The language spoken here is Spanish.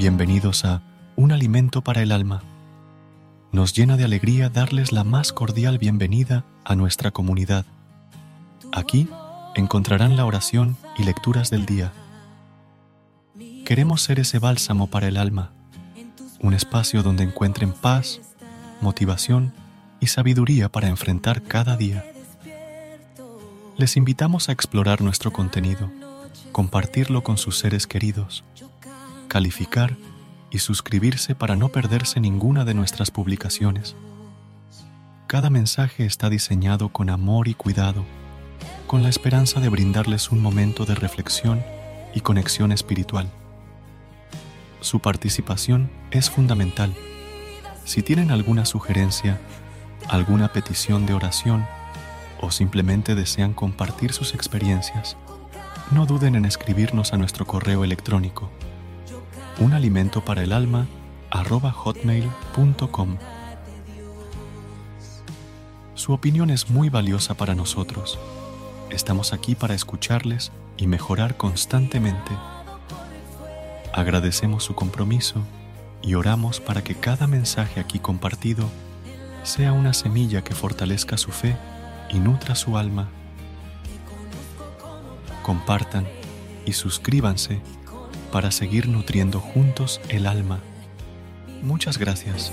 Bienvenidos a Un alimento para el alma. Nos llena de alegría darles la más cordial bienvenida a nuestra comunidad. Aquí encontrarán la oración y lecturas del día. Queremos ser ese bálsamo para el alma, un espacio donde encuentren paz, motivación y sabiduría para enfrentar cada día. Les invitamos a explorar nuestro contenido, compartirlo con sus seres queridos, calificar y suscribirse para no perderse ninguna de nuestras publicaciones. Cada mensaje está diseñado con amor y cuidado, con la esperanza de brindarles un momento de reflexión y conexión espiritual. Su participación es fundamental. Si tienen alguna sugerencia, alguna petición de oración o simplemente desean compartir sus experiencias, no duden en escribirnos a nuestro correo electrónico un alimento para el alma arroba hotmail.com. Su opinión es muy valiosa para nosotros. Estamos aquí para escucharles y mejorar constantemente. Agradecemos su compromiso y oramos para que cada mensaje aquí compartido sea una semilla que fortalezca su fe y nutra su alma. Compartan y suscríbanse para seguir nutriendo juntos el alma. Muchas gracias.